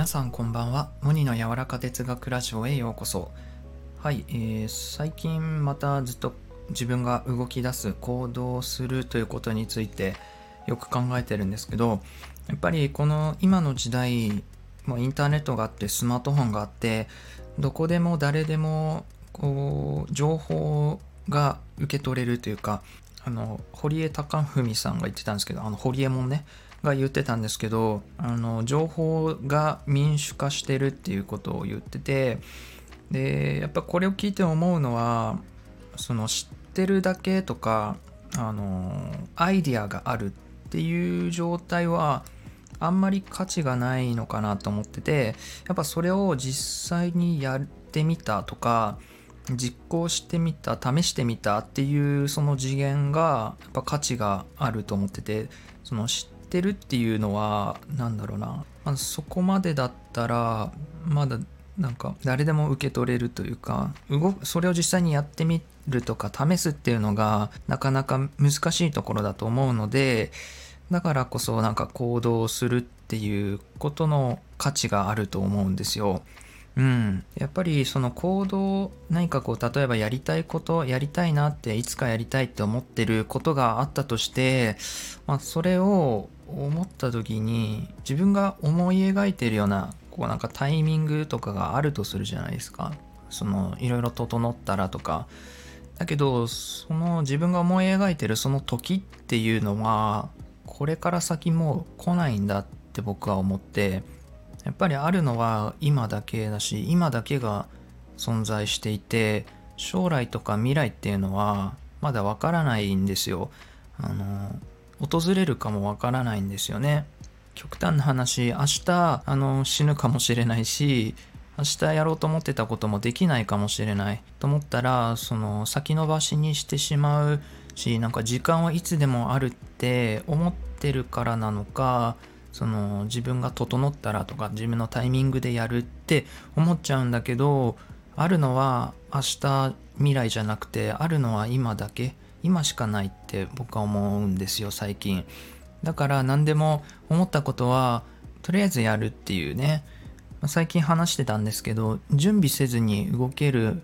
皆さんこんばんは。モニの柔らか哲学ラジオへようこそ。はい、えー、最近またずっと自分が動き出す行動するということについてよく考えてるんですけどやっぱりこの今の時代もインターネットがあってスマートフォンがあってどこでも誰でもこう情報が受け取れるというかあの堀江貴文さんが言ってたんですけどあの堀江もねが言ってたんですけどあの情報が民主化してるっていうことを言っててでやっぱこれを聞いて思うのはその知ってるだけとかあのアイディアがあるっていう状態はあんまり価値がないのかなと思っててやっぱそれを実際にやってみたとか実行してみた試してみたっていうその次元がやっぱ価値があると思っててその知てるっていうのは何だろうな、まあ、そこまでだったらまだなんか誰でも受け取れるというか動それを実際にやってみるとか試すっていうのがなかなか難しいところだと思うのでだからこそなんか行動するっていうことの価値があると思うんですよ。うん、やっぱりその行動何かこう例えばやりたいことやりたいなっていつかやりたいって思ってることがあったとして、まあ、それを思った時に自分が思い描いてるようなこうなんかタイミングとかがあるとするじゃないですか。そのいろいろ整ったらとか。だけどその自分が思い描いてるその時っていうのはこれから先もう来ないんだって僕は思ってやっぱりあるのは今だけだし今だけが存在していて将来とか未来っていうのはまだわからないんですよ。あの訪れるかもわからないんですよね。極端な話明日あの死ぬかもしれないし明日やろうと思ってたこともできないかもしれない。と思ったらその先延ばしにしてしまうしなんか時間はいつでもあるって思ってるからなのかその自分が整ったらとか自分のタイミングでやるって思っちゃうんだけどあるのは明日未来じゃなくてあるのは今だけ。今しかないって僕は思うんですよ最近。だから何でも思ったことはとりあえずやるっていうね。最近話してたんですけど準備せずに動ける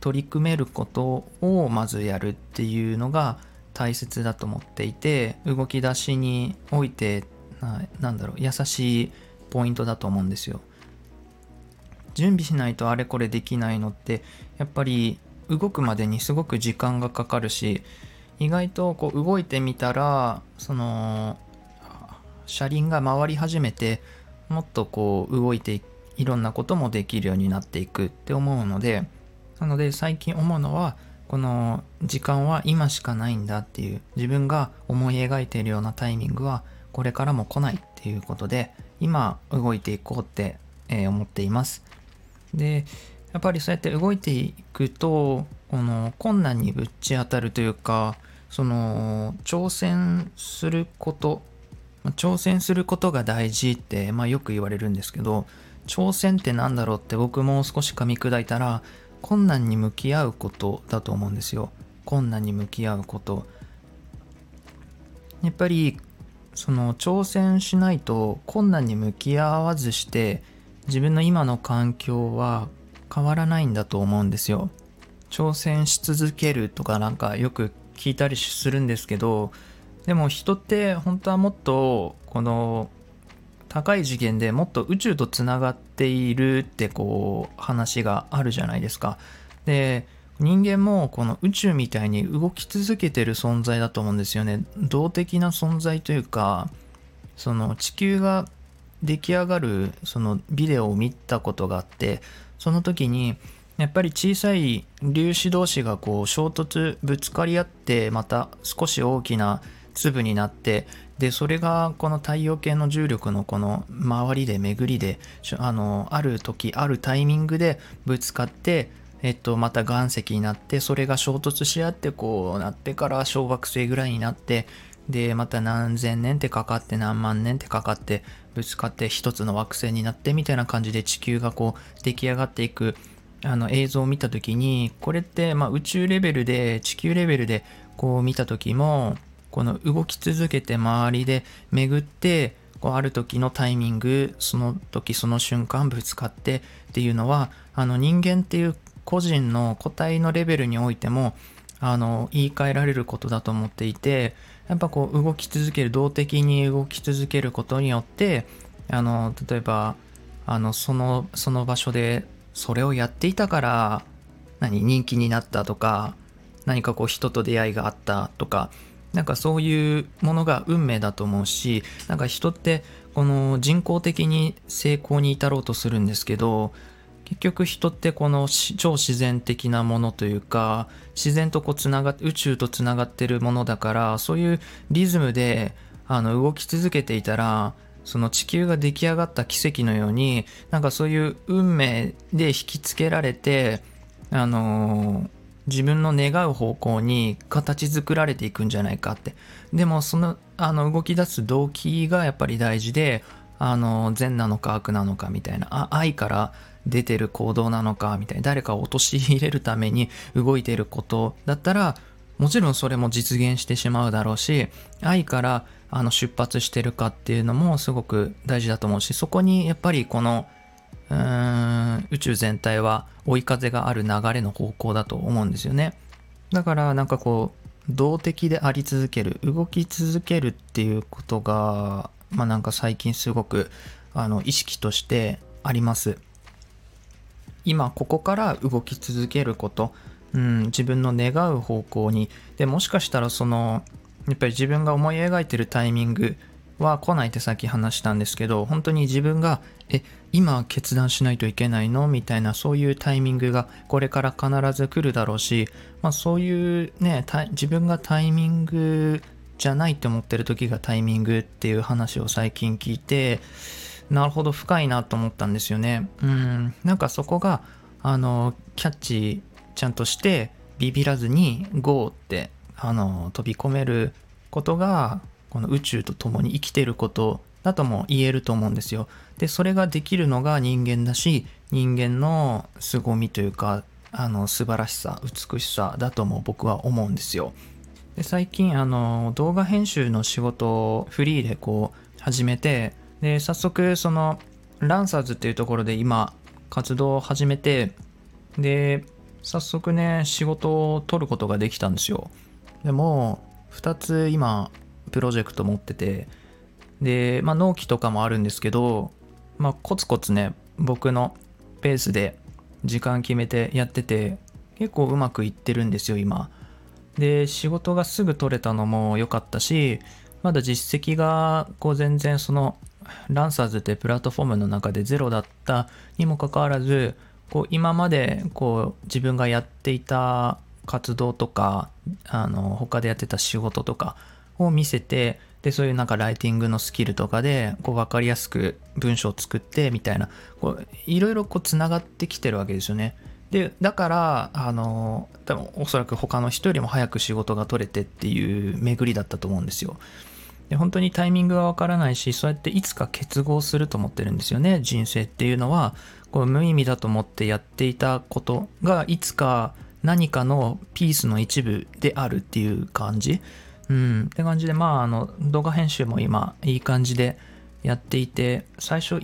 取り組めることをまずやるっていうのが大切だと思っていて動き出しにおいてななんだろう優しいポイントだと思うんですよ。準備しないとあれこれできないのってやっぱり動くまでにすごく時間がかかるし意外とこう動いてみたらその車輪が回り始めてもっとこう動いていろんなこともできるようになっていくって思うのでなので最近思うのはこの時間は今しかないんだっていう自分が思い描いているようなタイミングはこれからも来ないっていうことで今動いていこうって、思っています。でやっぱりそうやって動いていくとこの困難にぶち当たるというかその挑戦すること挑戦することが大事って、まあ、よく言われるんですけど挑戦って何だろうって僕も少し噛み砕いたら困難に向き合うことだと思うんですよ。困難に向き合うこと。やっぱりその挑戦しないと困難に向き合わずして自分の今の環境は変わらないんだと思うんですよ挑戦し続けるとかなんかよく聞いたりするんですけどでも人って本当はもっとこの高い次元でもっと宇宙とつながっているってこう話があるじゃないですか。で人間もこの宇宙みたいに動き続けてる存在だと思うんですよね。動的な存在というかその地球が出来上がるそのビデオを見たことがあってその時にやっぱり小さい粒子同士がこう衝突ぶつかり合ってまた少し大きな粒になってでそれがこの太陽系の重力のこの周りで巡りであのある時あるタイミングでぶつかってえっと、また岩石になってそれが衝突し合ってこうなってから小惑星ぐらいになってでまた何千年ってかかって何万年ってかかってぶつかって一つの惑星になってみたいな感じで地球がこう出来上がっていくあの映像を見た時にこれってまあ宇宙レベルで地球レベルでこう見た時もこの動き続けて周りで巡ってこうある時のタイミングその時その瞬間ぶつかってっていうのはあの人間っていう個人の個体のレベルにおいてもあの言い換えられることだと思っていてやっぱこう動き続ける動的に動き続けることによってあの例えばあのそのその場所でそれをやっていたから何人気になったとか何かこう人と出会いがあったとかなんかそういうものが運命だと思うしなんか人ってこの人工的に成功に至ろうとするんですけど結局人ってこの超自然的なものというか自然とこうつなが宇宙とつながってるものだからそういうリズムであの動き続けていたらその地球が出来上がった奇跡のようになんかそういう運命で引きつけられてあのー、自分の願う方向に形作られていくんじゃないかって。でもそのあの動き出す動機がやっぱり大事であの善なのか悪なのかみたいなあ愛から出てる行動なのかみたいな誰かを陥れるために動いてることだったらもちろんそれも実現してしまうだろうし愛からあの出発してるかっていうのもすごく大事だと思うしそこにやっぱりこのうーん宇宙全体は追い風がある流れの方向だと思うんですよね。だからなんかこう動的であり続ける動き続けるっていうことがまあなんか最近すごくあの意識としてあります。今ここから動き続けること、うん、自分の願う方向に。でもしかしたらそのやっぱり自分が思い描いてるタイミングは来ないってさっき話したんですけど本当に自分がえ今決断しないといけないの？みたいなそういうタイミングがこれから必ず来るだろうし、まあ、そういうね自分がタイミングじゃないって思ってる時がタイミングっていう話を最近聞いてなるほど深いなと思ったんですよねうんなんかそこがあのキャッチちゃんとしてビビらずに GO ってあの飛び込めることがこの宇宙と共に生きてることだとも言えると思うんですよ。でそれができるのが人間だし人間の凄みというかあの素晴らしさ美しさだとも僕は思うんですよ。で最近あの動画編集の仕事をフリーでこう始めてで早速そのランサーズっていうところで今活動を始めてで早速ね仕事を取ることができたんですよ。でも2つ今プロジェクト持っててでまあ納期とかもあるんですけどまあコツコツね僕のペースで時間決めてやってて結構うまくいってるんですよ今。で仕事がすぐ取れたのも良かったしまだ実績がこう全然そのランサーズってプラットフォームの中でゼロだったにもかかわらずこう今までこう自分がやっていた活動とかあの他でやってた仕事とかを見せてでそういうなんかライティングのスキルとかでこう分かりやすく文章を作ってみたいなこういろいろこうつながってきてるわけですよね。でだからあの多分おそらく他の人よりも早く仕事が取れてっていう巡りだったと思うんですよ。で本当にタイミングがわからないしそうやっていつか結合すると思ってるんですよね人生っていうのは。こう無意味だと思ってやっていたことがいつか何かのピースの一部であるっていう感じ。うん。って感じでまああの動画編集も今いい感じでやっていて最初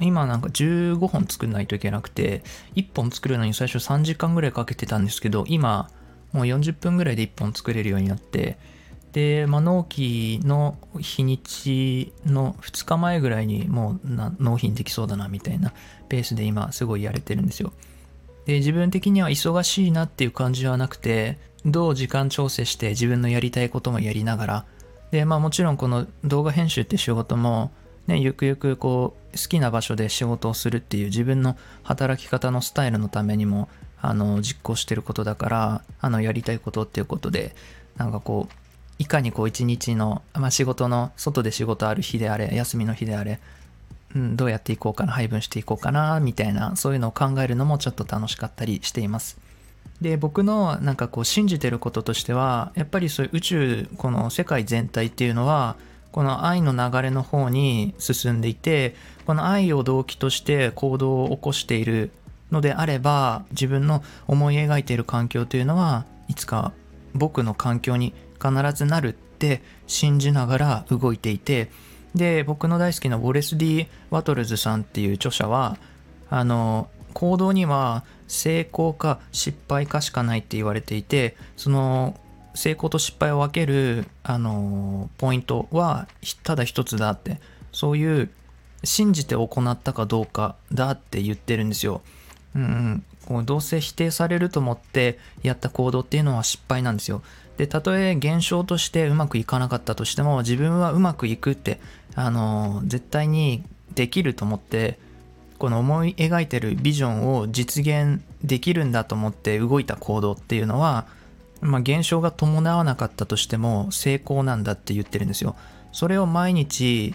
今なんか15本作んないといけなくて1本作るのに最初3時間ぐらいかけてたんですけど今もう40分ぐらいで1本作れるようになってで、まあ、納期の日にちの2日前ぐらいにもう納品できそうだなみたいなペースで今すごいやれてるんですよ。で、自分的には忙しいなっていう感じはなくて、どう時間調整して自分のやりたいこともやりながら、で、まあもちろんこの動画編集って仕事も、ね、ゆくゆくこう好きな場所で仕事をするっていう自分の働き方のスタイルのためにもあの実行してることだからあのやりたいことっていうことでなんかこういかにこう一日の、まあ、仕事の外で仕事ある日であれ休みの日であれ、うん、どうやっていこうかな配分していこうかなみたいなそういうのを考えるのもちょっと楽しかったりしています。で僕のなんかこう信じてることとしてはやっぱりそういう宇宙この世界全体っていうのはこの愛の流れの方に進んでいてこの愛を動機として行動を起こしているのであれば自分の思い描いている環境というのはいつか僕の環境に必ずなるって信じながら動いていてで僕の大好きなウォレス・ディ・ワトルズさんっていう著者はあの行動には成功か失敗かしかないって言われていてその成功と失敗を分けるあのポイントはただ一つだってそういう信じて行ったかどうかだって言ってるんですよ。うん、こうどうせ否定されると思ってやった行動っていうのは失敗なんですよ。で、たとえ現象としてうまくいかなかったとしても、自分はうまくいくって、あの、絶対にできると思って、この思い描いてるビジョンを実現できるんだと思って動いた行動っていうのは、まあ、現象が伴わなかったとしても成功なんだって言ってるんですよ。それを毎日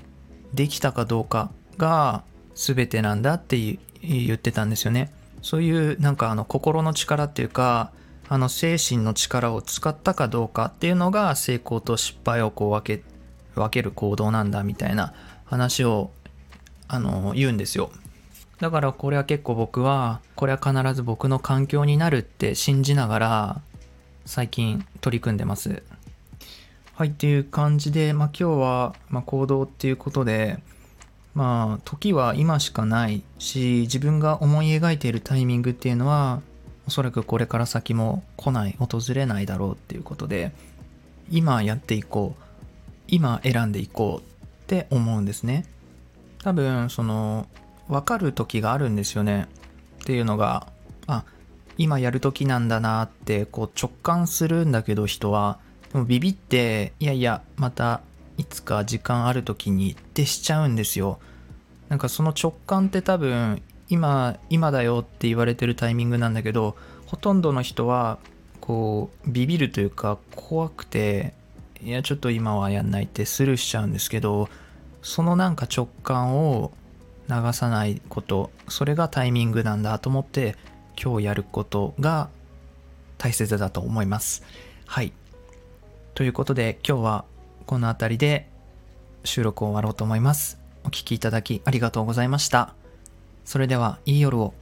できたかどうかが全てなんだって言ってたんですよね。そういうなんかあの心の力っていうかあの精神の力を使ったかどうかっていうのが成功と失敗をこう分け分ける行動なんだみたいな話をあの言うんですよ。だからこれは結構僕はこれは必ず僕の環境になるって信じながら最近取り組んでます。はいっていう感じで、まあ、今日は、ま行動っていうことでまあ時は今しかないし自分が思い描いているタイミングっていうのはおそらくこれから先も来ない訪れないだろうっていうことで今やっていこう今選んでいこうって思うんですね。多分その分かる時があるんですよね。っていうのがあ今やる時なんだなってこう直感するんだけど人はでもビビっていやいやまたいつか時間ある時にってしちゃうんですよ。なんかその直感って多分今今だよって言われてるタイミングなんだけどほとんどの人はこうビビるというか怖くていやちょっと今はやんないってスルーしちゃうんですけどそのなんか直感を流さないことそれがタイミングなんだと思って今日やることが大切だと思いますはいということで今日はこの辺りで収録を終わろうと思います。お聴きいただきありがとうございました。それでは、いい夜を。